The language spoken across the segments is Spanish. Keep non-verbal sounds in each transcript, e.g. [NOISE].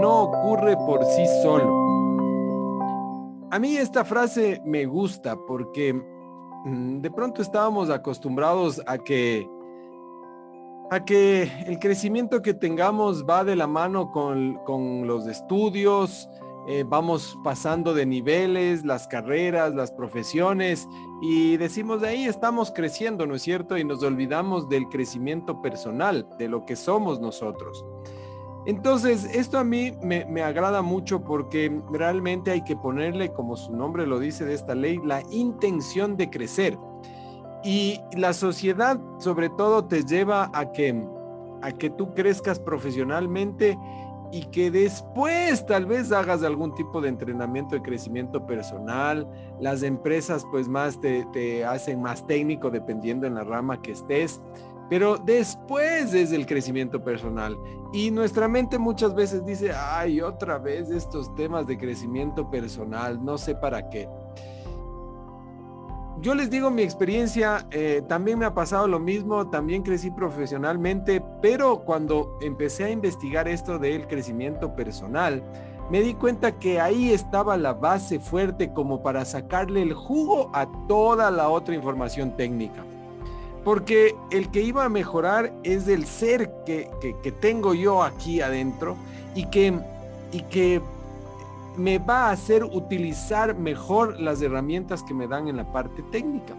no ocurre por sí solo. A mí esta frase me gusta porque mm, de pronto estábamos acostumbrados a que a que el crecimiento que tengamos va de la mano con, los estudios, eh, vamos pasando de niveles, las carreras, las profesiones y decimos de ahí estamos creciendo, ¿no es cierto? Y nos olvidamos del crecimiento personal, de lo que somos nosotros. Entonces, esto a mí me, agrada mucho porque realmente hay que ponerle, como su nombre lo dice de esta ley, la intención de crecer. Y la sociedad sobre todo te lleva a que, a que tú crezcas profesionalmente y que después tal vez hagas algún tipo de entrenamiento de crecimiento personal. Las empresas pues más te, te hacen más técnico dependiendo en la rama que estés. Pero después es el crecimiento personal. Y nuestra mente muchas veces dice, ay, otra vez estos temas de crecimiento personal, no sé para qué yo les digo mi experiencia, eh, también me ha pasado lo mismo, también crecí profesionalmente, pero cuando empecé a investigar esto del crecimiento personal, me di cuenta que ahí estaba la base fuerte como para sacarle el jugo a toda la otra información técnica. Porque el que iba a mejorar es el ser que, que tengo yo aquí adentro y que, y que me va a hacer utilizar mejor las herramientas que me dan en la parte técnica.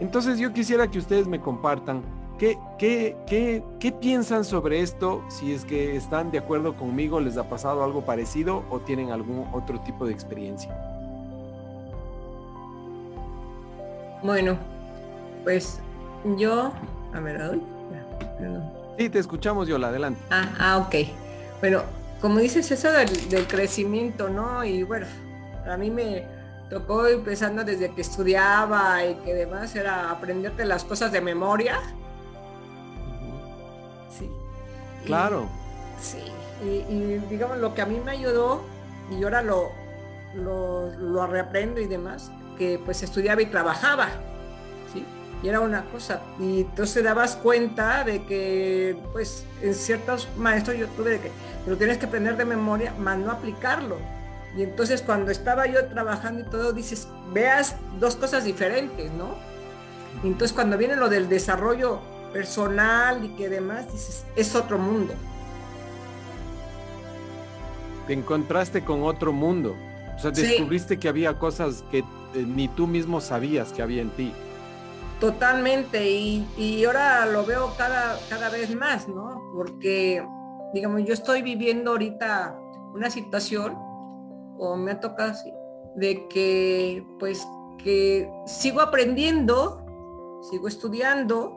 Entonces yo quisiera que ustedes me compartan qué, qué, qué, qué piensan sobre esto, si es que están de acuerdo conmigo, les ha pasado algo parecido o tienen algún otro tipo de experiencia. Bueno, pues yo, a ver, ¿doy? Sí, te escuchamos, Yola, adelante. Ah, ah, ok. Bueno, como dices eso del, crecimiento, ¿no? Y bueno, a mí me tocó empezando desde que estudiaba y que además era aprenderte las cosas de memoria. Sí. Claro. sí. Y, digamos lo que a mí me ayudó, y ahora lo, lo, lo reaprendo y demás, que pues estudiaba y trabajaba y era una cosa. Y entonces dabas cuenta de que, pues, en ciertos maestros yo tuve de que lo tienes que aprender de memoria, más no aplicarlo. Y entonces cuando estaba yo trabajando y todo, dices, veas dos cosas diferentes, ¿no? Y entonces cuando viene lo del desarrollo personal y que demás, dices, es otro mundo. Te encontraste con otro mundo. O sea, descubriste que había cosas que eh, ni tú mismo sabías que había en ti. Totalmente, y, ahora lo veo cada, cada vez más, ¿no? Porque, digamos, yo estoy viviendo ahorita una situación, o me ha tocado así, de que, pues, que sigo aprendiendo, sigo estudiando,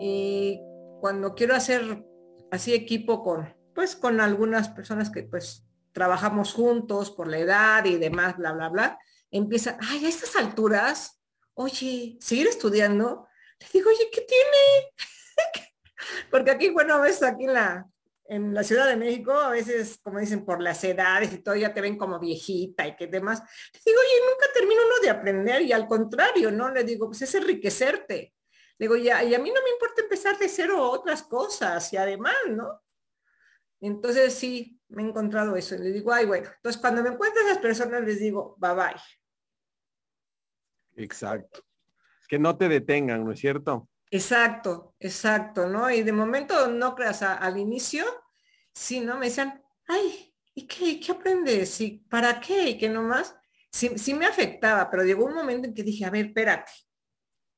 y cuando quiero hacer así equipo con, pues, con algunas personas que, pues, trabajamos juntos por la edad y demás, bla, bla, bla, empieza, ay, a estas alturas, oye, seguir estudiando. Le digo, oye, ¿qué tiene? [LAUGHS] Porque aquí, bueno, a veces aquí en la, en la Ciudad de México, a veces, como dicen, por las edades y todo, ya te ven como viejita y que demás. Le digo, oye, nunca termino uno de aprender y al contrario, ¿no? Le digo, pues es enriquecerte. Le digo, ya, y a mí no me importa empezar de cero otras cosas y además, ¿no? Entonces sí, me he encontrado eso. Le digo, ay, bueno, entonces cuando me encuentro a esas personas les digo, bye bye. Exacto. Que no te detengan, ¿no es cierto? Exacto, exacto, ¿no? Y de momento no creas al inicio, sí, ¿no? Me decían, ay, ¿y qué, qué aprendes? ¿Y para qué? Y que nomás, sí, sí me afectaba, pero llegó un momento en que dije, a ver, espérate,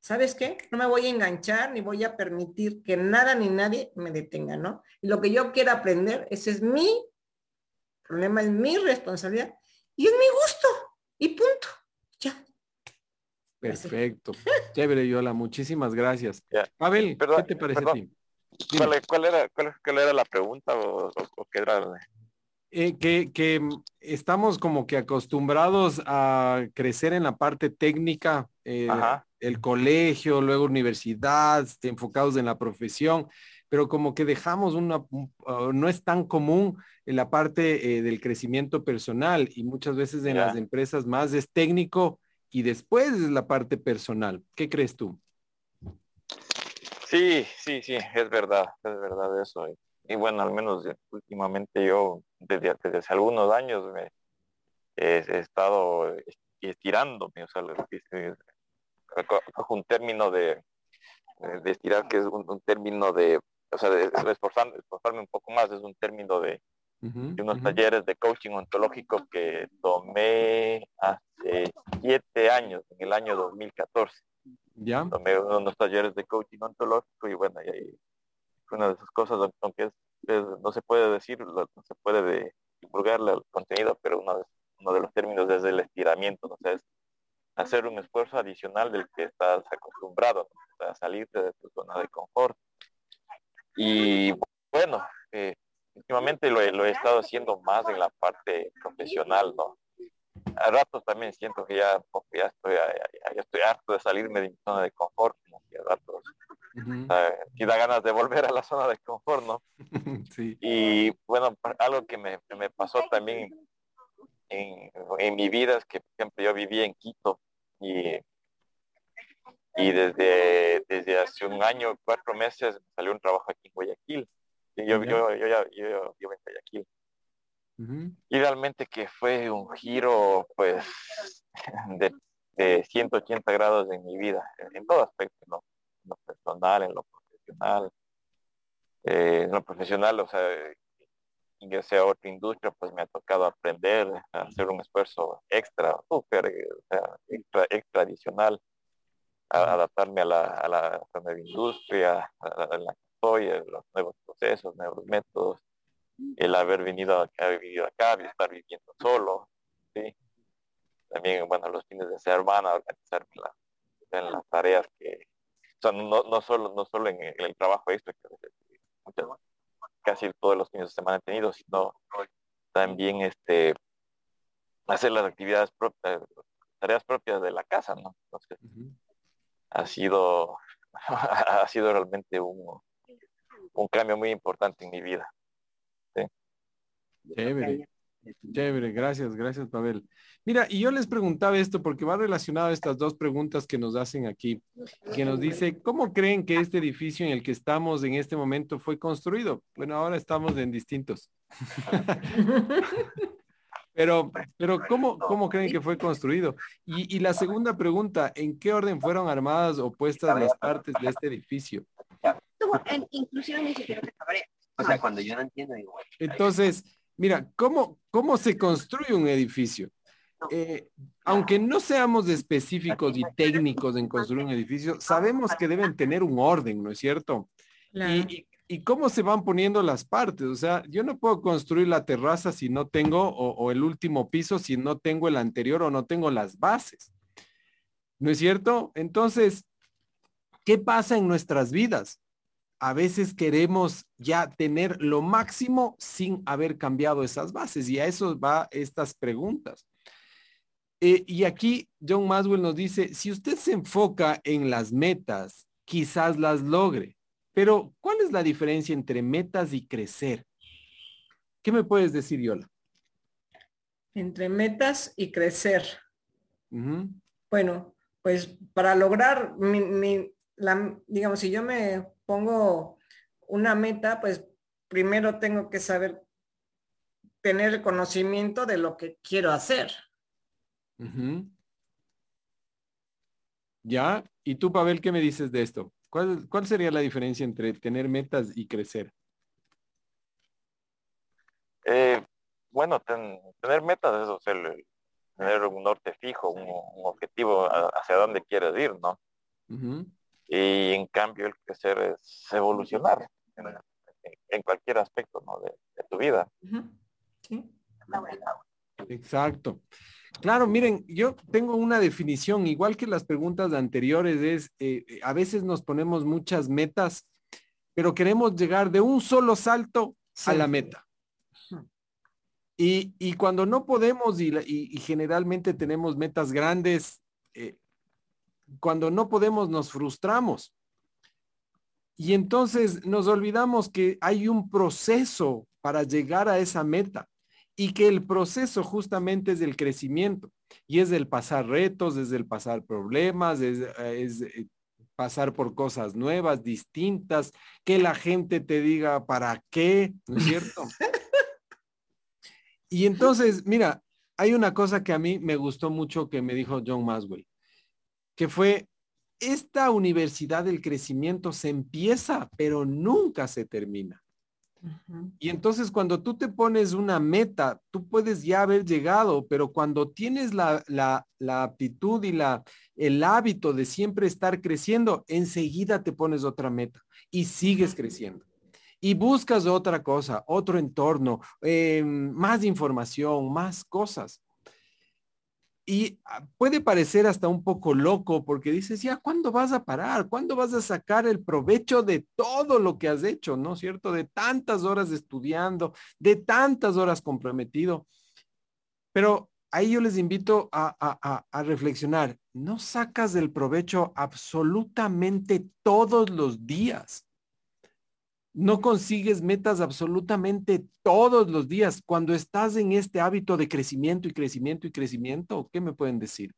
¿sabes qué? No me voy a enganchar ni voy a permitir que nada ni nadie me detenga, ¿no? Y lo que yo quiero aprender, ese es mi problema, es mi responsabilidad y es mi gusto y punto. Perfecto. Chévere, Yola. Muchísimas gracias. Abel, ¿qué te parece a ti? ¿Cuál, era, cuál, era la pregunta o, qué era? Eh, que, estamos como que acostumbrados a crecer en la parte técnica, eh, el colegio, luego universidad, enfocados en la profesión, pero como que dejamos una, uh, no es tan común en la parte eh, del crecimiento personal y muchas veces en las empresas más es técnico y después es la parte personal. ¿Qué crees tú? Sí, sí, sí, es verdad, es verdad eso. y bueno, al menos últimamente yo desde, desde hace algunos años me he, estado estirándome, o sea, un término de, de estirar que es un, término de, o sea, de, esforzarme, un poco más, es un término de, unos talleres de coaching ontológico que tomé hace siete años, en el año 2014. ¿Ya? Tomé unos talleres de coaching ontológico y bueno, y ahí una de esas cosas, aunque no se puede decir, no se puede divulgar el contenido, pero uno de, uno de los términos es el estiramiento, ¿no? es hacer un esfuerzo adicional del que estás acostumbrado, a salirte de tu zona de confort. Y bueno, eh, últimamente lo, he estado haciendo más en la parte profesional, ¿no? A ratos también siento que ya, ya, estoy, ya, estoy harto de salirme de mi zona de confort, como que a ratos y da ganas de volver a la zona de confort, ¿no? [LAUGHS] sí. Y bueno, algo que me, me pasó también en, en, mi vida es que, por ejemplo, yo viví en Quito y, y desde, desde hace un año, cuatro meses, me salió un trabajo aquí en Guayaquil. Y yo, yo, yo, ya, yo, yo en Guayaquil. Y realmente que fue un giro, pues, [LAUGHS] de, de 180 grados en mi vida, en, todo aspecto, ¿no? En lo personal, en lo profesional. Eh, en lo profesional, o sea, ingresé a otra industria, pues me ha tocado aprender a hacer un esfuerzo extra, súper, extra, extra adicional, a adaptarme a la, a la, nueva industria, a, la estoy, a los nuevos procesos, nuevos métodos, el haber venido acá, vivido acá, estar viviendo solo, ¿sí? También, bueno, los fines de semana, organizarme en las tareas que, son no, no solo, no solo en el, trabajo extra, que muchas casi todos los fines de semana tenido, sino también este hacer las actividades propias, tareas propias de la casa, ¿no? Entonces, ha sido [LAUGHS] ha sido realmente un, un cambio muy importante en mi vida. Chévere. Chévere, gracias, gracias Pavel. Mira, y yo les preguntaba esto porque va relacionado a estas dos preguntas que nos hacen aquí, que nos dice, ¿cómo creen que este edificio en el que estamos en este momento fue construido? Bueno, ahora estamos en distintos. [LAUGHS] pero, pero ¿cómo, ¿cómo creen que fue construido? Y, y la segunda pregunta, ¿en qué orden fueron armadas o puestas las partes de este edificio? Inclusive O sea, cuando yo no entiendo igual. Entonces, Mira, ¿cómo, cómo se construye un edificio? Eh, aunque no seamos específicos y técnicos en construir un edificio, sabemos que deben tener un orden, ¿no es cierto? Y, cómo se van poniendo las partes. O sea, yo no puedo construir la terraza si no tengo, o, el último piso si no tengo el anterior o no tengo las bases. ¿No es cierto? Entonces, ¿qué pasa en nuestras vidas? A veces queremos ya tener lo máximo sin haber cambiado esas bases y a eso va estas preguntas. Eh, y aquí John Maswell nos dice, si usted se enfoca en las metas, quizás las logre, pero ¿cuál es la diferencia entre metas y crecer? ¿Qué me puedes decir, Yola? Entre metas y crecer. Bueno, pues para lograr mi, la, digamos, si yo me pongo una meta, pues primero tengo que saber tener el conocimiento de lo que quiero hacer. Ya, y tú, Pavel, ¿qué me dices de esto? ¿Cuál, cuál sería la diferencia entre tener metas y crecer? Eh, bueno, tener metas es tener un norte fijo, un, objetivo hacia dónde quieres ir, ¿no? Y en cambio el crecer es evolucionar en, cualquier aspecto de, tu vida. Exacto. Claro, miren, yo tengo una definición, igual que las preguntas anteriores, es eh, a veces nos ponemos muchas metas, pero queremos llegar de un solo salto a la meta. Y, cuando no podemos y, generalmente tenemos metas grandes, eh, cuando no podemos nos frustramos. Y entonces nos olvidamos que hay un proceso para llegar a esa meta y que el proceso justamente es el crecimiento y es el pasar retos, es el pasar problemas, es, pasar por cosas nuevas, distintas, que la gente te diga para qué, ¿no es cierto? [LAUGHS] y entonces, mira, hay una cosa que a mí me gustó mucho que me dijo John Maswell, que fue, esta universidad del crecimiento se empieza, pero nunca se termina. Y entonces cuando tú te pones una meta, tú puedes ya haber llegado, pero cuando tienes la, la, la, aptitud y la, el hábito de siempre estar creciendo, enseguida te pones otra meta y sigues creciendo. Y buscas otra cosa, otro entorno, eh, más información, más cosas. Y ah, puede parecer hasta un poco loco porque dices, ya, ¿cuándo vas a parar? ¿Cuándo vas a sacar el provecho de todo lo que has hecho? ¿No es cierto? De tantas horas estudiando, de tantas horas comprometido. Pero ahí yo les invito a, a, a reflexionar. No sacas del provecho absolutamente todos los días no consigues metas absolutamente todos los días. Cuando estás en este hábito de crecimiento y crecimiento y crecimiento, ¿qué me pueden decir?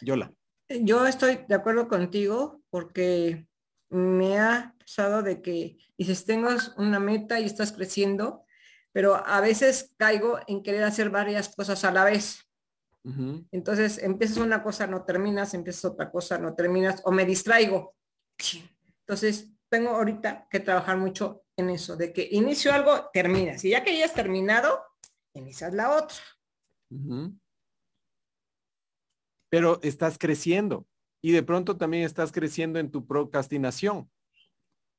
Yola. Yo estoy de acuerdo contigo porque me ha pasado de que dices, tengas una meta y estás creciendo, pero a veces caigo en querer hacer varias cosas a la vez. Entonces empiezas una cosa, no terminas, empiezas otra cosa, no terminas, o me distraigo. Entonces tengo ahorita que trabajar mucho en eso, de que inicio algo, terminas. Y ya que ya has terminado, inicias la otra. Pero estás creciendo y de pronto también estás creciendo en tu procrastinación.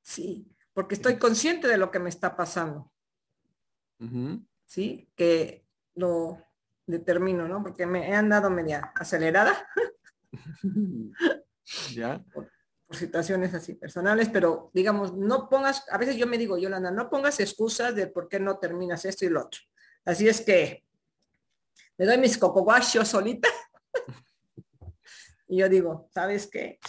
Sí, porque estoy consciente de lo que me está pasando. Sí, que lo, determino, ¿no? Porque me he andado media acelerada. [LAUGHS] ¿Ya? Por, situaciones así personales, pero digamos, no pongas, a veces yo me digo, Yolanda, no pongas excusas de por qué no terminas esto y lo otro. Así es que me doy mis cocoguachos solita. y yo digo, ¿sabes qué?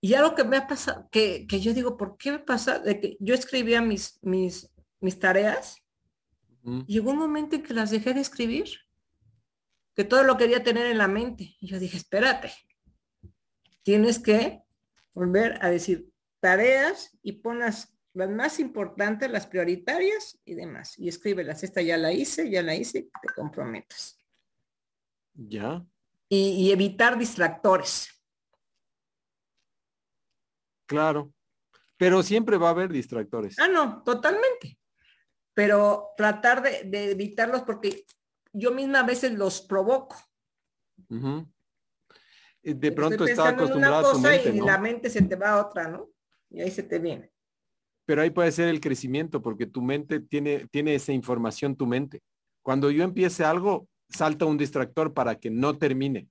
Y algo que me ha pasado, que, que yo digo, ¿por qué me pasa? De que yo escribía mis, mis, mis tareas Llegó un momento en que las dejé de escribir, que todo lo quería tener en la mente. Y yo dije, espérate, tienes que volver a decir tareas y ponas las más importantes, las prioritarias y demás. Y escríbelas. Esta ya la hice, ya la hice, te comprometas. Ya. Y, y evitar distractores. Claro. Pero siempre va a haber distractores. Ah, no, totalmente pero tratar de, evitarlos porque yo misma a veces los provoco. De pronto está acostumbrado a mente, y la mente se te va a otra, ¿no? Y ahí se te viene. Pero ahí puede ser el crecimiento porque tu mente tiene, tiene esa información, tu mente. Cuando yo empiece algo, salta un distractor para que no termine.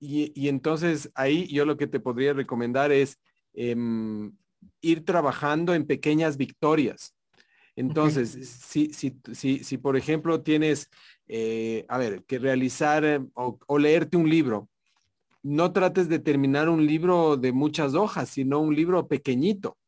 y, y, entonces ahí yo lo que te podría recomendar es em, ir trabajando en pequeñas victorias. Entonces, si, si, si, si, por ejemplo tienes, eh, a ver, que realizar eh, o, leerte un libro, no trates de terminar un libro de muchas hojas, sino un libro pequeñito,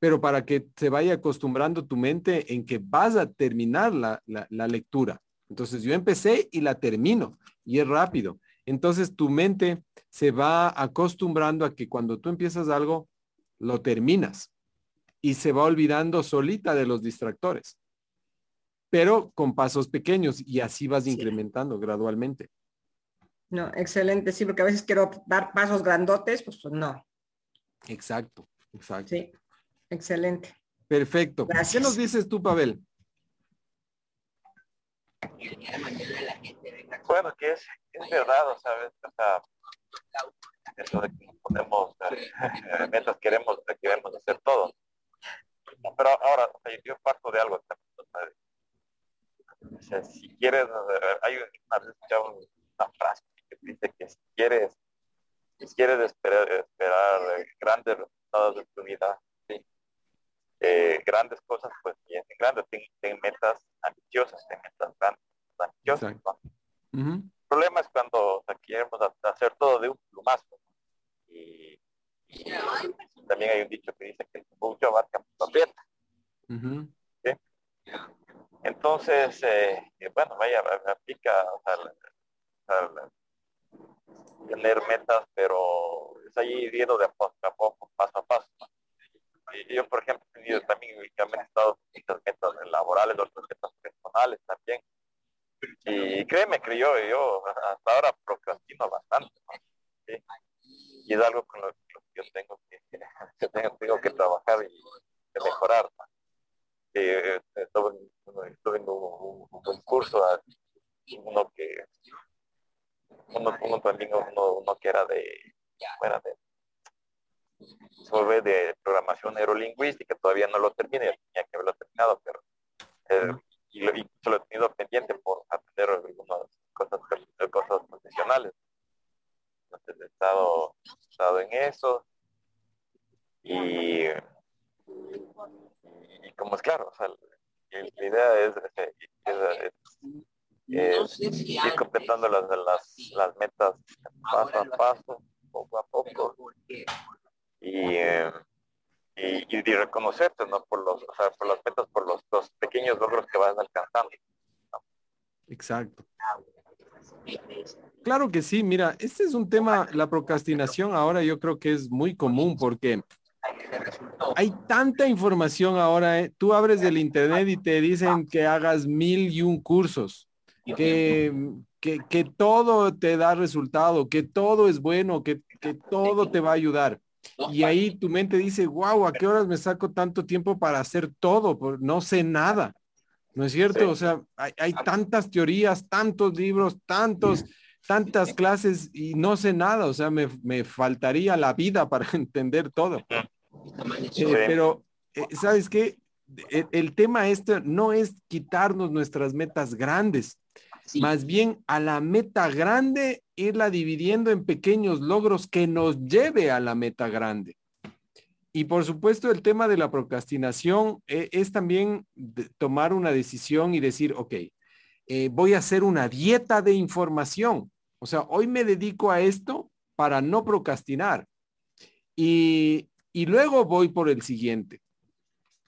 pero para que se vaya acostumbrando tu mente en que vas a terminar la, la lectura. Entonces yo empecé y la termino y es rápido. Entonces tu mente se va acostumbrando a que cuando tú empiezas algo, lo terminas y se va olvidando solita de los distractores, pero con pasos pequeños y así vas incrementando gradualmente. No, excelente, sí, porque a veces quiero dar pasos grandotes, pues, pues no. Exacto, exacto. Sí, excelente. Perfecto. ¿Qué nos dices tú, Pavel? Bueno, que es, es verdad, ¿sabes? O sea, eso de que ponemos eh, metas, queremos, queremos hacer todo. Pero ahora, yo parto de algo. O sea, si quieres, eh, hay una, una frase que dice que si quieres, si quieres esperar, esperar eh, grandes resultados de tu vida, ¿sí? eh, grandes cosas, pues bien, grandes, ten, metas ambiciosas, ten metas grandes, ambiciosas. ¿no? El problema es cuando o sea, queremos hacer todo de un plumazo y, también hay un dicho que dice que mucho abarca aprieta. Entonces, eh, bueno, vaya, aplica o sea, tener metas, pero es ahí viendo de a poco, a poco, paso a paso. yo, por ejemplo, he tenido también únicamente estado muchas metas laborales, otras metas personales también. Y créeme que yo, yo hasta ahora procrastino bastante. Y es algo con lo, que yo tengo que, [LAUGHS] tengo, que trabajar y mejorar. Eh, estuve, en un, un, curso, uno que uno, uno también uno, uno que era de, bueno, de, de programación neurolingüística, todavía no lo terminé, tenía que haberlo terminado, pero eh, y, lo, y lo he tenido pendiente por aprender algunas cosas, cosas profesionales. He estado, estado en eso. Y, como es claro, o sea, la idea es, ir completando las, las, las metas paso a paso, poco a poco. Y, y, y, reconocerte ¿no? por los o sea, por las metas por los, los pequeños logros que vas alcanzando exacto claro que sí mira este es un tema la procrastinación ahora yo creo que es muy común porque hay tanta información ahora ¿eh? tú abres el internet y te dicen que hagas mil y un cursos que, que, que todo te da resultado que todo es bueno que, que todo te va a ayudar y ahí tu mente dice, wow, ¿a qué horas me saco tanto tiempo para hacer todo? no sé nada. ¿No es cierto? O sea, hay, tantas teorías, tantos libros, tantos, tantas clases y no sé nada. O sea, me, faltaría la vida para [LAUGHS] entender todo. Eh, pero, eh, ¿sabes qué? El, el, tema este no es quitarnos nuestras metas grandes, más bien a la meta grande irla dividiendo en pequeños logros que nos lleve a la meta grande. Y por supuesto el tema de la procrastinación eh, es también tomar una decisión y decir, ok, eh, voy a hacer una dieta de información. O sea, hoy me dedico a esto para no procrastinar. Y, y luego voy por el siguiente.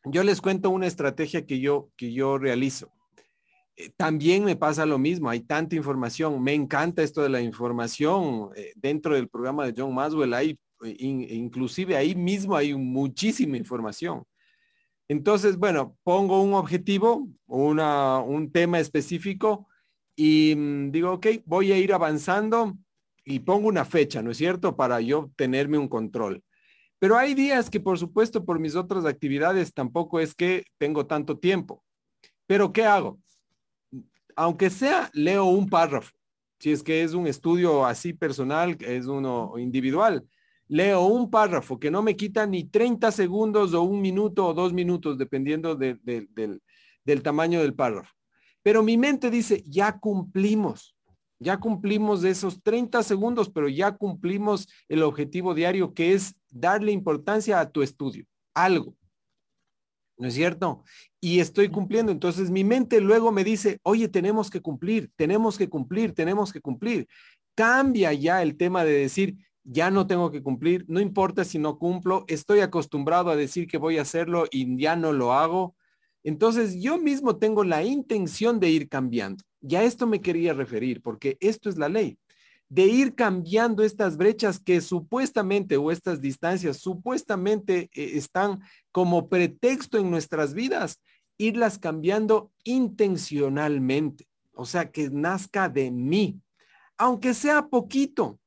Yo les cuento una estrategia que yo, que yo realizo. Eh, también me pasa lo mismo, hay tanta información, me encanta esto de la información, dentro del programa de John Maswell hay, inclusive ahí mismo hay muchísima información. Entonces, bueno, pongo un objetivo, una, un tema específico y mm, digo, ok, voy a ir avanzando y pongo una fecha, ¿no es cierto? Para yo tenerme un control. Pero hay días que, por supuesto, por mis otras actividades tampoco es que tengo tanto tiempo. Pero ¿qué hago? aunque sea, leo un párrafo. Si es que es un estudio así personal, es uno individual, leo un párrafo que no me quita ni 30 segundos o un minuto o dos minutos, dependiendo del, del tamaño del párrafo. Pero mi mente dice, ya cumplimos, ya cumplimos de esos 30 segundos, pero ya cumplimos el objetivo diario que es darle importancia a tu estudio, algo. ¿no es cierto? Y estoy cumpliendo. Entonces mi mente luego me dice, oye, tenemos que cumplir, tenemos que cumplir, tenemos que cumplir. Cambia ya el tema de decir, ya no tengo que cumplir, no importa si no cumplo, estoy acostumbrado a decir que voy a hacerlo y ya no lo hago. Entonces yo mismo tengo la intención de ir cambiando. Ya esto me quería referir, porque esto es la ley de ir cambiando estas brechas que supuestamente o estas distancias supuestamente eh, están como pretexto en nuestras vidas, irlas cambiando intencionalmente. O sea, que nazca de mí, aunque sea poquito,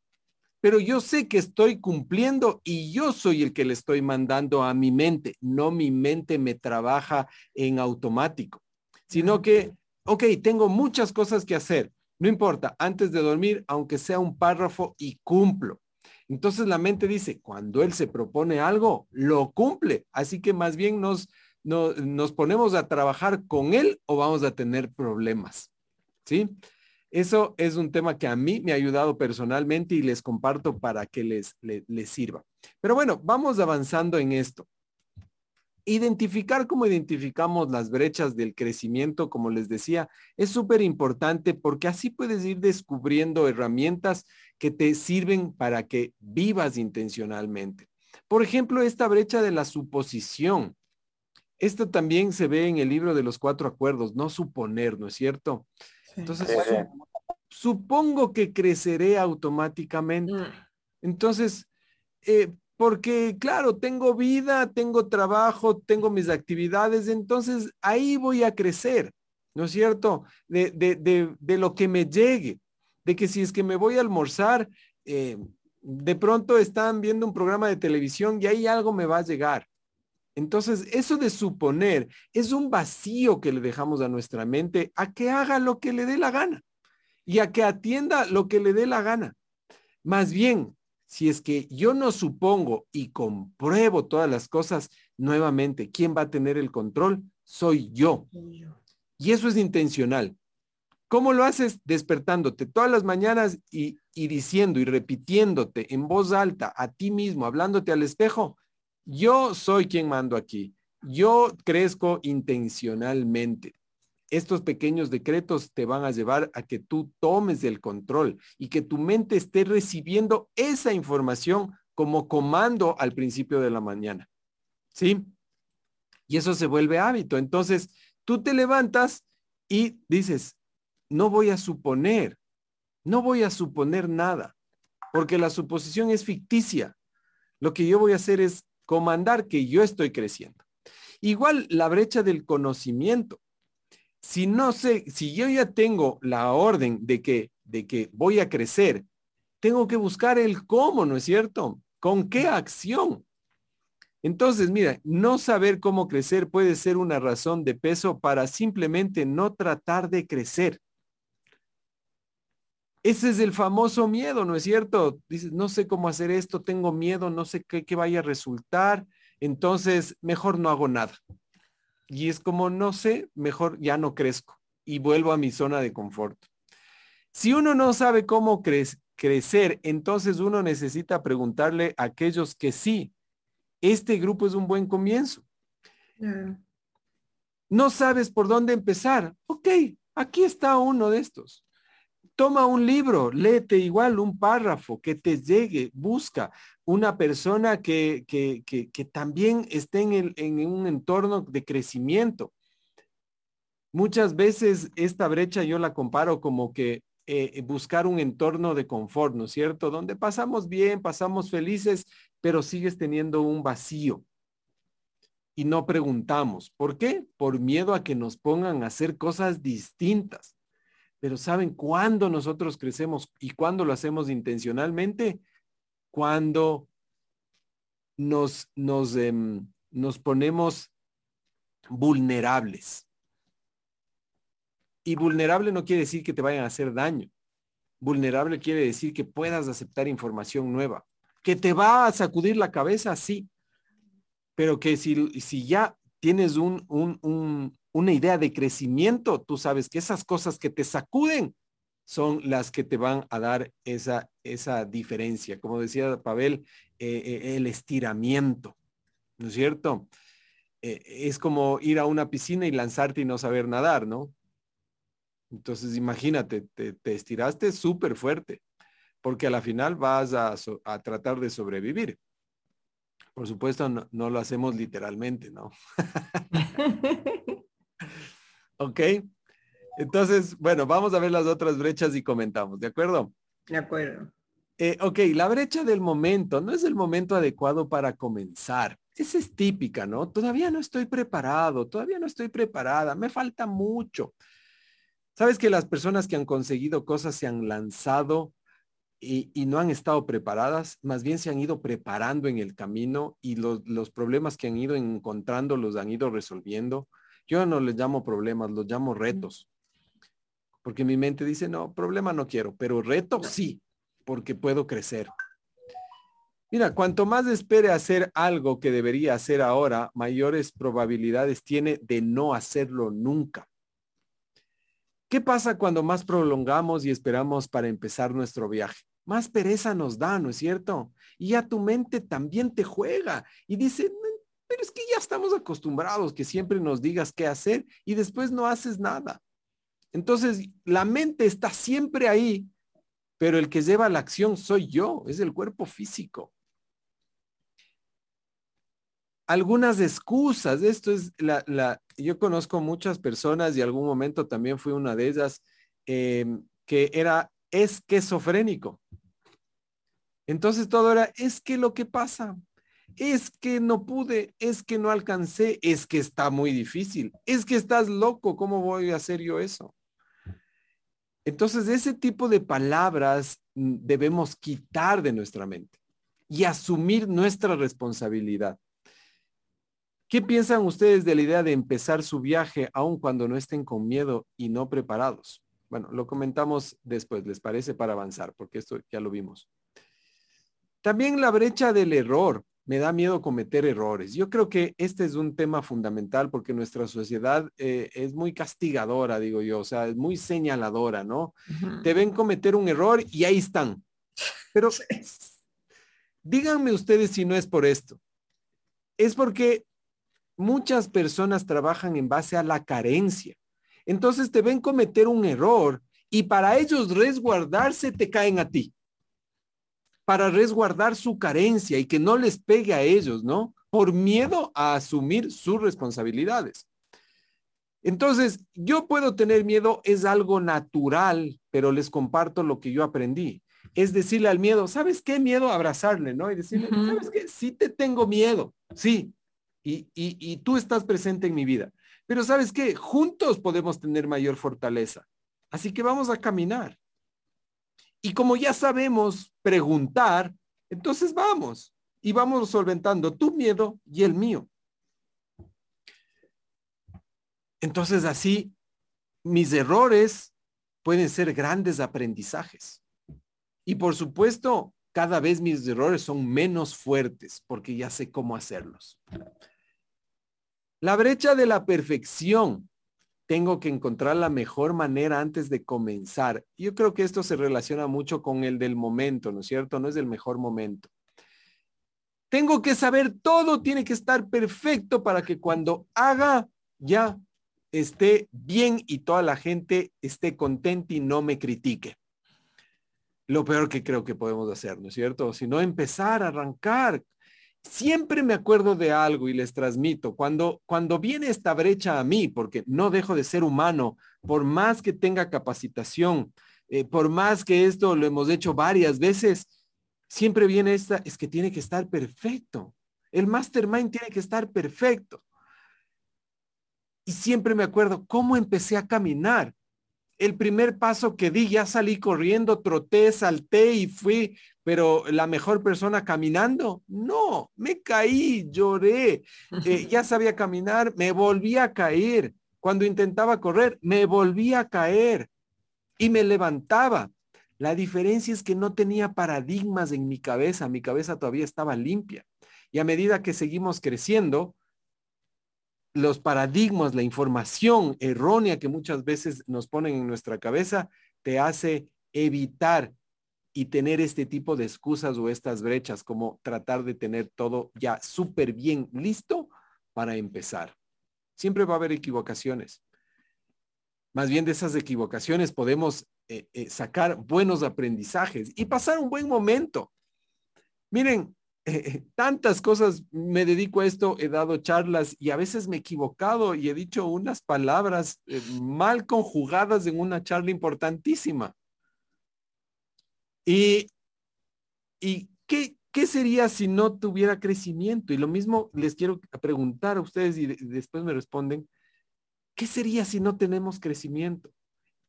pero yo sé que estoy cumpliendo y yo soy el que le estoy mandando a mi mente, no mi mente me trabaja en automático, sino que, ok, tengo muchas cosas que hacer, no importa, antes de dormir, aunque sea un párrafo y cumplo. Entonces la mente dice, cuando él se propone algo, lo cumple. Así que más bien nos, nos ponemos a trabajar con él o vamos a tener problemas. ¿Sí? Eso es un tema que a mí me ha ayudado personalmente y les comparto para que les, les sirva. Pero bueno, vamos avanzando en esto. Identificar cómo identificamos las brechas del crecimiento, como les decía, es súper importante porque así puedes ir descubriendo herramientas que te sirven para que vivas intencionalmente. Por ejemplo, esta brecha de la suposición. Esto también se ve en el libro de los cuatro acuerdos, no suponer, ¿no es cierto? Entonces, Sí, sí. supongo que creceré automáticamente. Mm. Entonces, eh, porque claro, tengo vida, tengo trabajo, tengo mis actividades, entonces ahí voy a crecer, ¿no es cierto? De, de, de, de lo que me llegue, de que si es que me voy a almorzar, eh, de pronto están viendo un programa de televisión y ahí algo me va a llegar. Entonces, eso de suponer es un vacío que le dejamos a nuestra mente a que haga lo que le dé la gana y a que atienda lo que le dé la gana. Más bien, si es que yo no supongo y compruebo todas las cosas, nuevamente, ¿quién va a tener el control? Soy yo. Y eso es intencional. ¿Cómo lo haces? Despertándote todas las mañanas y, y diciendo y repitiéndote en voz alta a ti mismo, hablándote al espejo, yo soy quien mando aquí. Yo crezco intencionalmente. Estos pequeños decretos te van a llevar a que tú tomes el control y que tu mente esté recibiendo esa información como comando al principio de la mañana. ¿Sí? Y eso se vuelve hábito. Entonces, tú te levantas y dices, no voy a suponer, no voy a suponer nada, porque la suposición es ficticia. Lo que yo voy a hacer es comandar que yo estoy creciendo. Igual la brecha del conocimiento. Si no sé, si yo ya tengo la orden de que, de que voy a crecer, tengo que buscar el cómo, ¿no es cierto? ¿Con qué acción? Entonces, mira, no saber cómo crecer puede ser una razón de peso para simplemente no tratar de crecer. Ese es el famoso miedo, ¿no es cierto? Dices, no sé cómo hacer esto, tengo miedo, no sé qué, qué vaya a resultar, entonces mejor no hago nada. Y es como, no sé, mejor ya no crezco y vuelvo a mi zona de confort. Si uno no sabe cómo cre crecer, entonces uno necesita preguntarle a aquellos que sí, este grupo es un buen comienzo. Yeah. No sabes por dónde empezar. Ok, aquí está uno de estos toma un libro, léete igual un párrafo que te llegue, busca una persona que, que, que, también esté en, el, en, un entorno de crecimiento. Muchas veces esta brecha yo la comparo como que eh, buscar un entorno de confort, ¿no es cierto? Donde pasamos bien, pasamos felices, pero sigues teniendo un vacío. Y no preguntamos, ¿por qué? Por miedo a que nos pongan a hacer cosas distintas. Pero ¿saben cuándo nosotros crecemos y cuándo lo hacemos intencionalmente? Cuando nos, nos, eh, nos ponemos vulnerables. Y vulnerable no quiere decir que te vayan a hacer daño. Vulnerable quiere decir que puedas aceptar información nueva. Que te va a sacudir la cabeza, sí. Pero que si, si ya tienes un, un, una idea de crecimiento, tú sabes que esas cosas que te sacuden son las que te van a dar esa, esa diferencia. Como decía Pavel, eh, eh, el estiramiento, ¿no es cierto? Eh, es como ir a una piscina y lanzarte y no saber nadar, ¿no? Entonces imagínate, te, te estiraste súper fuerte, porque a la final vas a, a tratar de sobrevivir. Por supuesto, no, no lo hacemos literalmente, ¿no? [LAUGHS] ok. Entonces, bueno, vamos a ver las otras brechas y comentamos, ¿de acuerdo? De acuerdo. Eh, ok, la brecha del momento no es el momento adecuado para comenzar. Esa es típica, ¿no? Todavía no estoy preparado, todavía no estoy preparada, me falta mucho. Sabes que las personas que han conseguido cosas se han lanzado y, y, no han estado preparadas, más bien se han ido preparando en el camino y los, los problemas que han ido encontrando los han ido resolviendo. Yo no les llamo problemas, los llamo retos. Porque mi mente dice, no, problema no quiero, pero reto sí, porque puedo crecer. Mira, cuanto más espere hacer algo que debería hacer ahora, mayores probabilidades tiene de no hacerlo nunca. ¿Qué pasa cuando más prolongamos y esperamos para empezar nuestro viaje? Más pereza nos da, ¿no es cierto? Y ya tu mente también te juega y dice, pero es que ya estamos acostumbrados que siempre nos digas qué hacer y después no haces nada. Entonces, la mente está siempre ahí, pero el que lleva la acción soy yo, es el cuerpo físico. Algunas excusas, esto es la, la, yo conozco muchas personas y algún momento también fui una de ellas em, que era esquizofrénico. Entonces todo era, es que lo que pasa, es que no pude, es que no alcancé, es que está muy difícil, es que estás loco, ¿cómo voy a hacer yo eso? Entonces ese tipo de palabras mm, debemos quitar de nuestra mente y asumir nuestra responsabilidad. ¿Qué piensan ustedes de la idea de empezar su viaje aun cuando no estén con miedo y no preparados? Bueno, lo comentamos después, ¿les parece? Para avanzar, porque esto ya lo vimos. También la brecha del error. Me da miedo cometer errores. Yo creo que este es un tema fundamental porque nuestra sociedad eh, es muy castigadora, digo yo, o sea, es muy señaladora, ¿no? Te ven cometer un error y ahí están. Pero díganme ustedes si no es por esto. Es porque muchas personas trabajan en base a la carencia. Entonces te ven cometer un error y para ellos resguardarse te caen a ti. Para resguardar su carencia y que no les pegue a ellos, ¿no? Por miedo a asumir sus responsabilidades. Entonces, yo puedo tener miedo, es algo natural, pero les comparto lo que yo aprendí. Es decirle al miedo, ¿sabes qué miedo? Abrazarle, ¿no? Y decirle, ¿sabes qué? Sí te tengo miedo, sí, y, tú estás presente en mi vida. Pero sabes qué, juntos podemos tener mayor fortaleza. Así que vamos a caminar. Y como ya sabemos preguntar, entonces vamos y vamos solventando tu miedo y el mío. Entonces así, mis errores pueden ser grandes aprendizajes. Y por supuesto, cada vez mis errores son menos fuertes porque ya sé cómo hacerlos. La brecha de la perfección. Tengo que encontrar la mejor manera antes de comenzar. Yo creo que esto se relaciona mucho con el del momento, ¿no es cierto? No es el mejor momento. Tengo que saber todo, tiene que estar perfecto para que cuando haga ya esté bien y toda la gente esté contenta y no me critique. Lo peor que creo que podemos hacer, ¿no es cierto? Si no empezar a arrancar siempre me acuerdo de algo y les transmito. Cuando, cuando viene esta brecha a mí, porque no dejo de ser humano, por más que tenga capacitación, eh, por más que esto lo hemos hecho varias veces, siempre viene esta, es que tiene que estar perfecto. El mastermind tiene que estar perfecto. Y siempre me acuerdo cómo empecé a caminar. El primer paso que di, ya salí corriendo, troté, salté y fui pero la mejor persona caminando, no, me caí, lloré, eh, ya sabía caminar, me volví a caer. Cuando intentaba correr, me volví a caer y me levantaba. La diferencia es que no tenía paradigmas en mi cabeza, mi cabeza todavía estaba limpia. Y a medida que seguimos creciendo, los paradigmas, la información errónea que muchas veces nos ponen en nuestra cabeza, te hace evitar y tener este tipo de excusas o estas brechas, como tratar de tener todo ya súper bien listo para empezar. Siempre va a haber equivocaciones. Más bien de esas equivocaciones podemos eh, eh, sacar buenos aprendizajes y pasar un buen momento. Miren, eh, [LAUGHS] tantas cosas me dedico a esto, he dado charlas y a veces me he equivocado y he dicho unas palabras mal conjugadas en una charla importantísima. Y, y ¿qué, ¿qué sería si no tuviera crecimiento? Y lo mismo les quiero preguntar a ustedes y después me responden, ¿qué sería si no tenemos crecimiento?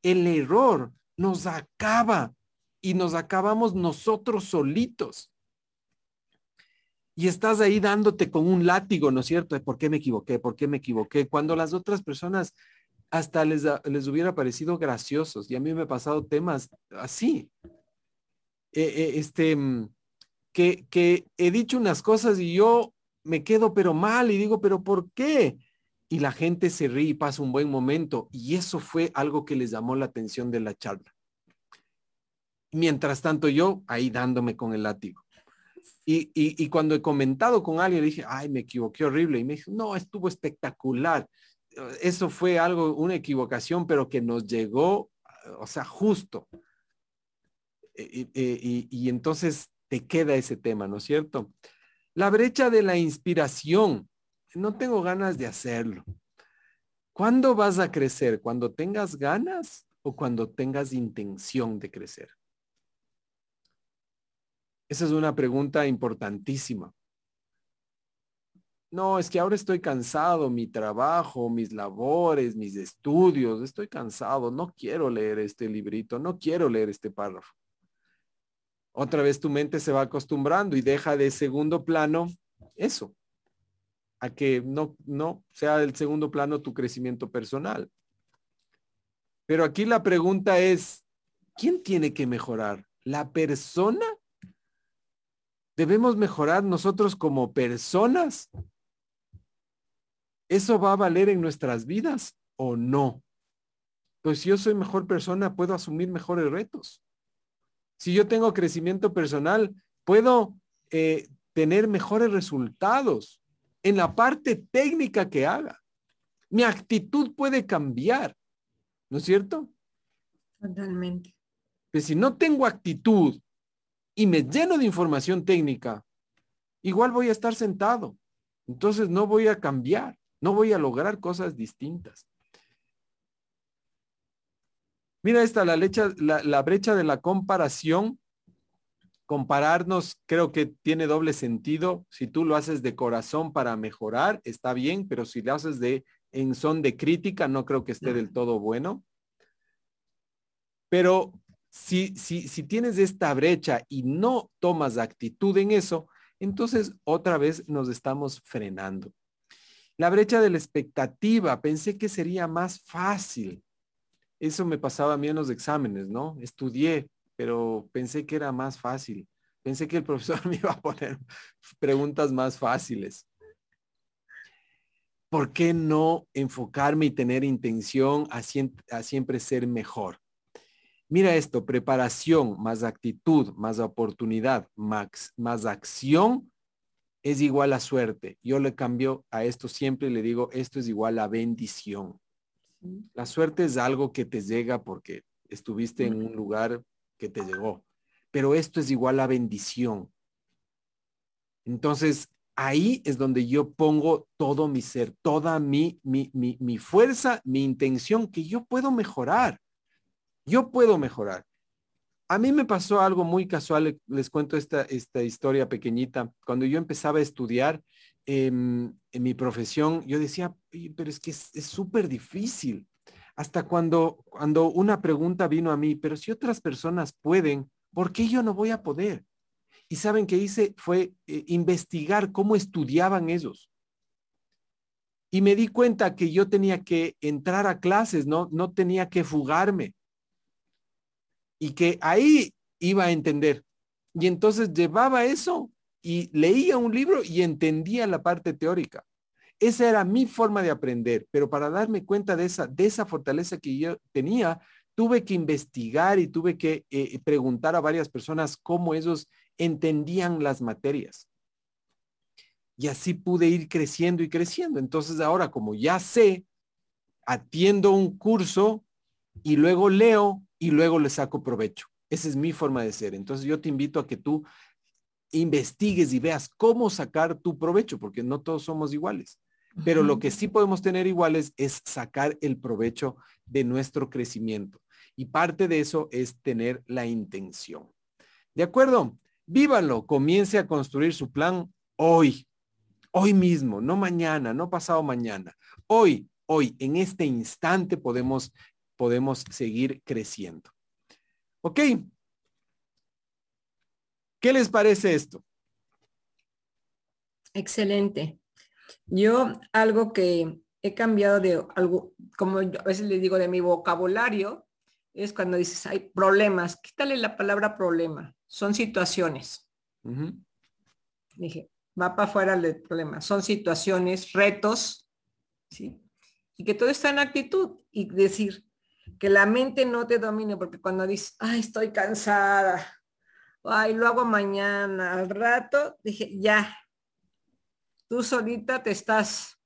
El error nos acaba y nos acabamos nosotros solitos. Y estás ahí dándote con un látigo, ¿no es cierto? ¿Por qué me equivoqué? ¿Por qué me equivoqué? Cuando las otras personas hasta les, les hubiera parecido graciosos. Y a mí me ha pasado temas así. Eh, eh, este, mm, que, que he dicho unas cosas y yo me quedo pero mal y digo, pero ¿por qué? Y la gente se ríe y pasa un buen momento. Y eso fue algo que les llamó la atención de la charla. Mientras tanto yo ahí dándome con el látigo. Y, y, cuando he comentado con alguien, le dije, ay, me equivoqué horrible. Y me dijo, no, estuvo espectacular. Eso fue algo, una equivocación, pero que nos llegó, o sea, justo. Eh, eh, y, entonces te queda ese tema, ¿no es cierto? La brecha de la inspiración. No tengo ganas de hacerlo. ¿Cuándo vas a crecer? ¿Cuando tengas ganas o cuando tengas intención de crecer? Esa es una pregunta importantísima. No, es que ahora estoy cansado, mi trabajo, mis labores, mis estudios, estoy cansado, no quiero leer este librito, no quiero leer este párrafo. Otra vez tu mente se va acostumbrando y deja de segundo plano eso, a que no, no sea el segundo plano tu crecimiento personal. Pero aquí la pregunta es, ¿quién tiene que mejorar? ¿La persona? ¿Debemos mejorar nosotros como personas? ¿Eso va a valer en nuestras vidas o no? Pues si yo soy mejor persona, puedo asumir mejores retos. Si yo tengo crecimiento personal, puedo eh, tener mejores resultados en la parte técnica que haga. Mi actitud puede cambiar. ¿No es cierto? Totalmente. Pues si no tengo actitud y me lleno de información técnica, igual voy a estar sentado. Entonces no voy a cambiar, no voy a lograr cosas distintas. Mira esta, la, la, la brecha de la comparación. Compararnos creo que tiene doble sentido. Si tú lo haces de corazón para mejorar, está bien, pero si lo haces de en son de crítica, no creo que esté del todo bueno. Pero si, si, si tienes esta brecha y no tomas actitud en eso, entonces otra vez nos estamos frenando. La brecha de la expectativa, pensé que sería más fácil. Eso me pasaba a mí en los exámenes, ¿no? Estudié, pero pensé que era más fácil. Pensé que el profesor [LAUGHS] me iba a poner preguntas más fáciles. ¿por qué no enfocarme y tener intención a, siempre ser mejor? Mira esto, preparación más actitud, más oportunidad, más, más acción es igual a suerte. Yo le cambio a esto siempre, le digo, esto es igual a bendición. La suerte es algo que te llega porque estuviste en un lugar que te llegó, pero esto es igual a bendición. Entonces, ahí es donde yo pongo todo mi ser, toda mi, mi, mi, fuerza, mi intención, que yo puedo mejorar. Yo puedo mejorar. A mí me pasó algo muy casual, les cuento esta, esta historia pequeñita. Cuando yo empezaba a estudiar em, en mi profesión, yo decía, pero es que es súper difícil. Hasta cuando, cuando una pregunta vino a mí, pero si otras personas pueden, ¿por qué yo no voy a poder? Y saben qué hice fue eh, investigar cómo estudiaban ellos. Y me di cuenta que yo tenía que entrar a clases, no, no tenía que fugarme. Y que ahí iba a entender. Y entonces llevaba eso y leía un libro y entendía la parte teórica. Esa era mi forma de aprender, pero para darme cuenta de esa, de esa fortaleza que yo tenía, tuve que investigar y tuve que eh, preguntar a varias personas cómo ellos entendían las materias. Y así pude ir creciendo y creciendo. Entonces ahora como ya sé, atiendo un curso y luego leo y luego le saco provecho. Esa es mi forma de ser. Entonces yo te invito a que tú investigues y veas cómo sacar tu provecho, porque no todos somos iguales. Pero lo que sí podemos tener iguales es sacar el provecho de nuestro crecimiento. Y parte de eso es tener la intención. ¿De acuerdo? Vívalo, comience a construir su plan hoy, hoy mismo, no mañana, no pasado mañana. Hoy, hoy, en este instante podemos, podemos seguir creciendo. ¿Ok? ¿Qué les parece esto? Excelente. Yo algo que he cambiado de algo, como a veces le digo de mi vocabulario, es cuando dices, hay problemas, quítale la palabra problema son situaciones. Dije, va para afuera del problema. Son situaciones, retos, ¿sí? Y que todo está en actitud y decir que la mente no te domine, porque cuando dices, ay, estoy cansada, ay, lo hago mañana, al rato, dije, ya, tú solita te estás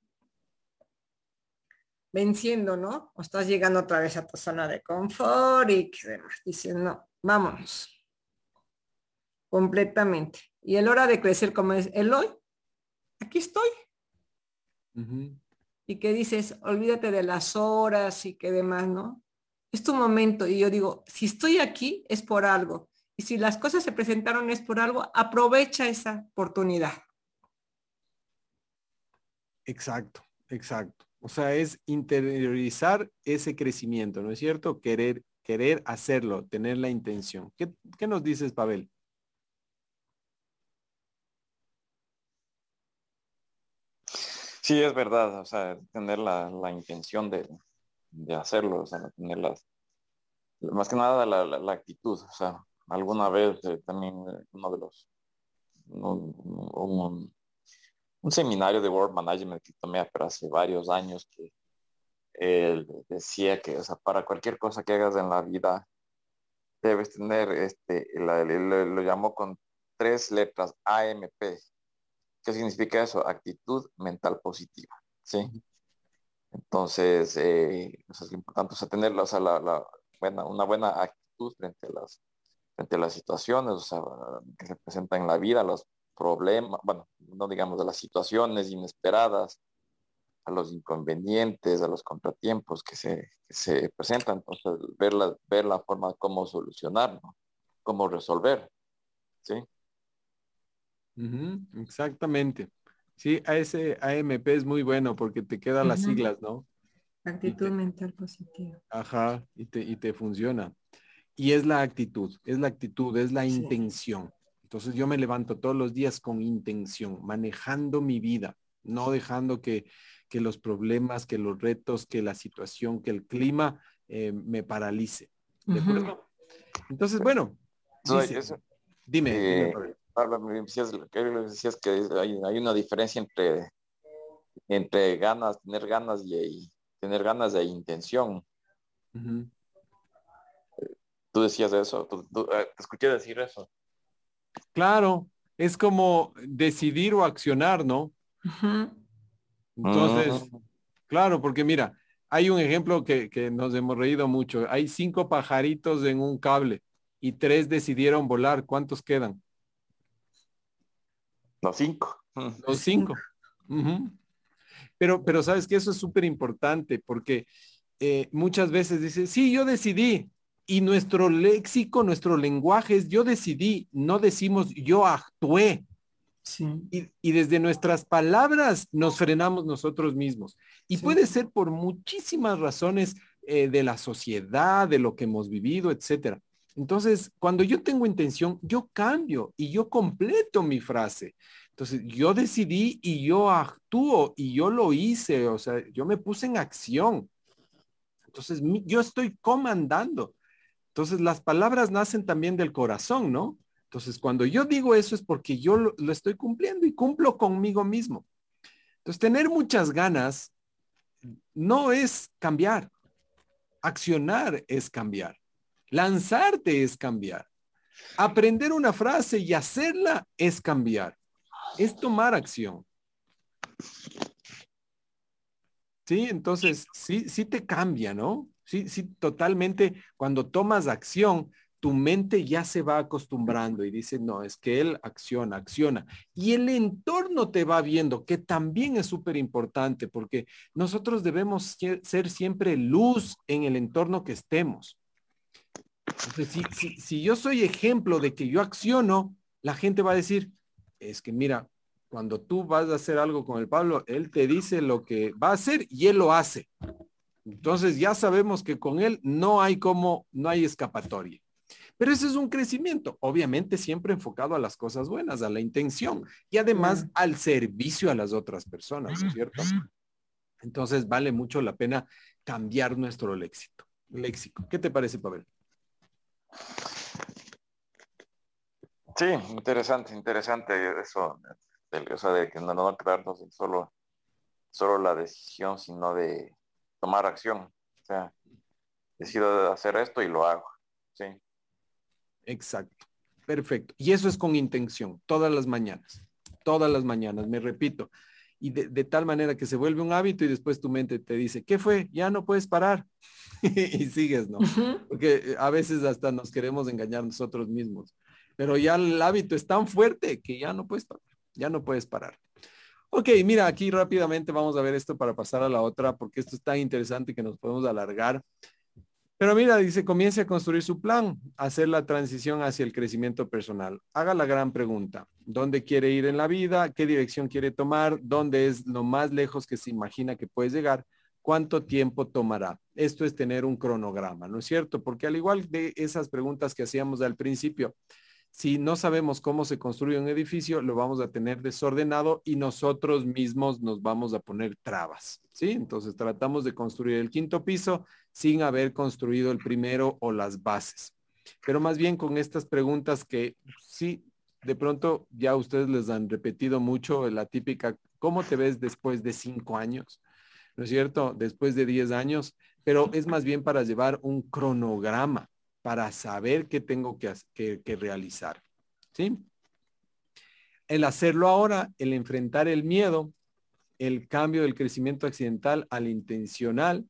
venciendo, ¿no? O estás llegando otra vez a tu zona de confort y que demás. Dicen, no, vámonos completamente. Y el hora de crecer como es el hoy, aquí estoy. Y que dices, olvídate de las horas y que demás, ¿no? Es tu momento. Y yo digo, si estoy aquí es por algo. Y si las cosas se presentaron es por algo, aprovecha esa oportunidad. Exacto, exacto. O sea, es interiorizar ese crecimiento, ¿no es cierto? Querer, querer hacerlo, tener la intención. ¿Qué, qué nos dices, Pavel? Sí, es verdad, o sea, tener la, la intención de, de, hacerlo, o sea, tener las, más que nada la, actitud, o sea, alguna vez eh, también eh, uno de los, un, seminario de World Management que tomé pero hace varios años que él decía que, o sea, para cualquier cosa que hagas en la vida, debes tener, este, lo llamó con tres letras, AMP, ¿Qué significa eso? Actitud mental positiva, ¿sí? Entonces, eh, es importante o tener la, buena, una buena actitud frente a las frente a las situaciones, que se presentan en la vida, los problemas, bueno, no digamos de las situaciones inesperadas, a los inconvenientes, a los contratiempos que se, se presentan, entonces ver la, ver la forma cómo solucionar, ¿no? cómo resolver, ¿sí? exactamente. Sí, a ese AMP es muy bueno porque te quedan las siglas, ¿no? Actitud mental positiva. Ajá, y te, y te funciona. Y es la actitud, es la actitud, es la intención. Entonces yo me levanto todos los días con intención, manejando mi vida, no dejando que, que los problemas, que los retos, que la situación, que el clima eh, me paralice. ¿De acuerdo? Entonces, bueno, dime. Eh, me decías, decías que hay, hay, una diferencia entre, entre ganas, tener ganas y, tener ganas de intención. Tú decías eso, eh, te escuché decir eso. Claro, es como decidir o accionar, ¿no? Entonces, claro, porque mira, hay un ejemplo que, que, nos hemos reído mucho. Hay cinco pajaritos en un cable y tres decidieron volar. ¿Cuántos quedan? Los cinco. Los cinco. Pero, pero sabes que eso es súper importante porque eh, muchas veces dice, sí, yo decidí. Y nuestro léxico, nuestro lenguaje es yo decidí, no decimos yo actué. Sí. Y, desde nuestras palabras nos frenamos nosotros mismos. Y puede ser por muchísimas razones eh, de la sociedad, de lo que hemos vivido, etcétera. Entonces, cuando yo tengo intención, yo cambio y yo completo mi frase. Entonces, yo decidí y yo actúo y yo lo hice, o sea, yo me puse en acción. Entonces, yo estoy comandando. Entonces, las palabras nacen también del corazón, ¿no? Entonces, cuando yo digo eso es porque yo lo, lo estoy cumpliendo y cumplo conmigo mismo. Entonces, tener muchas ganas no es cambiar. Accionar es cambiar. Lanzarte es cambiar. Aprender una frase y hacerla es cambiar. Es tomar acción. Sí, entonces sí, sí te cambia, ¿no? Sí, sí, totalmente. Cuando tomas acción, tu mente ya se va acostumbrando y dice, no, es que él acciona, acciona. Y el entorno te va viendo, que también es súper importante, porque nosotros debemos ser siempre luz en el entorno que estemos. Entonces, si, yo soy ejemplo de que yo acciono, la gente va a decir, es que mira, cuando tú vas a hacer algo con el Pablo, él te dice lo que va a hacer y él lo hace. Entonces ya sabemos que con él no hay como, no hay escapatoria. Pero ese es un crecimiento, obviamente siempre enfocado a las cosas buenas, a la intención y además al servicio a las otras personas, ¿no es cierto? Entonces vale mucho la pena cambiar nuestro léxico. léxico. ¿Qué te parece, Pavel? Sí, interesante, interesante eso, o sea, de que no, no quedarnos en solo, solo la decisión, sino de tomar acción. O sea, decido hacer esto y lo hago. Sí. Exacto. Perfecto. Y eso es con intención, todas las mañanas, todas las mañanas, me repito. Y de, tal manera que se vuelve un hábito y después tu mente te dice, ¿qué fue? Ya no puedes parar. [LAUGHS] y sigues, ¿no? Porque a veces hasta nos queremos engañar nosotros mismos. Pero ya el hábito es tan fuerte que ya no puedes parar, ya no puedes parar. Ok, mira, aquí rápidamente vamos a ver esto para pasar a la otra, porque esto es tan interesante que nos podemos alargar. Pero mira, dice, comience a construir su plan, hacer la transición hacia el crecimiento personal. Haga la gran pregunta. ¿Dónde quiere ir en la vida? ¿Qué dirección quiere tomar? ¿Dónde es lo más lejos que se imagina que puede llegar? ¿Cuánto tiempo tomará? Esto es tener un cronograma, ¿no es cierto? Porque al igual de esas preguntas que hacíamos al principio, si no sabemos cómo se construye un edificio, lo vamos a tener desordenado y nosotros mismos nos vamos a poner trabas, ¿sí? Entonces tratamos de construir el quinto piso sin haber construido el primero o las bases. Pero más bien con estas preguntas que sí, de pronto ya ustedes les han repetido mucho la típica, ¿cómo te ves después de cinco años? ¿No es cierto? Después de diez años, pero es más bien para llevar un cronograma para saber qué tengo que, que, realizar. ¿Sí? El hacerlo ahora, el enfrentar el miedo, el cambio del crecimiento accidental al intencional,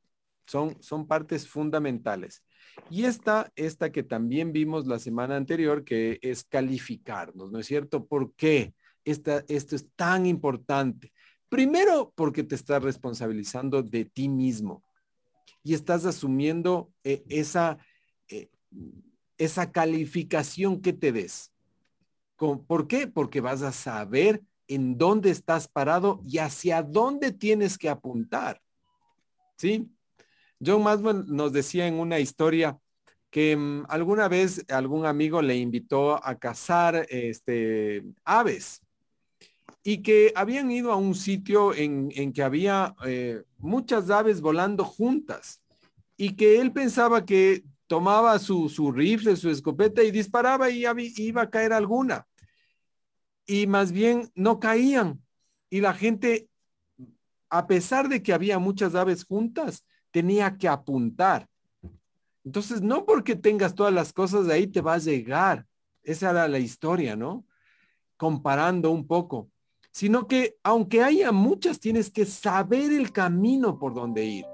son, son partes fundamentales. Y esta, esta que también vimos la semana anterior, que es calificarnos, ¿no es cierto? ¿Por qué esta, esto es tan importante? Primero, porque te estás responsabilizando de ti mismo y estás asumiendo eh, esa, esa calificación que te des. ¿Por qué? Porque vas a saber en dónde estás parado y hacia dónde tienes que apuntar. ¿Sí? John Maswell nos decía en una historia que mm, alguna vez algún amigo le invitó a cazar este, aves y que habían ido a un sitio en, que había eh, muchas aves volando juntas y que él pensaba que tomaba su, rifle, su escopeta y disparaba y iba a caer alguna. Y más bien no caían. Y la gente, a pesar de que había muchas aves juntas, tenía que apuntar. Entonces, no porque tengas todas las cosas de ahí te va a llegar. Esa era la historia, ¿no? Comparando un poco. Sino que aunque haya muchas, tienes que saber el camino por donde ir.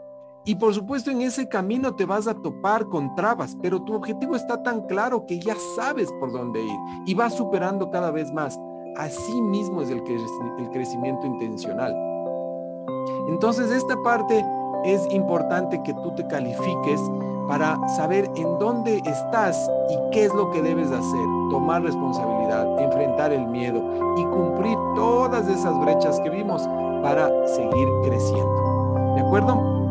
Y por supuesto en ese camino te vas a topar con trabas, pero tu objetivo está tan claro que ya sabes por dónde ir y vas superando cada vez más. Así mismo es el, el crecimiento intencional. Entonces esta parte es importante que tú te califiques para saber en dónde estás y qué es lo que debes hacer. Tomar responsabilidad, enfrentar el miedo y cumplir todas esas brechas que vimos para seguir creciendo. ¿De acuerdo?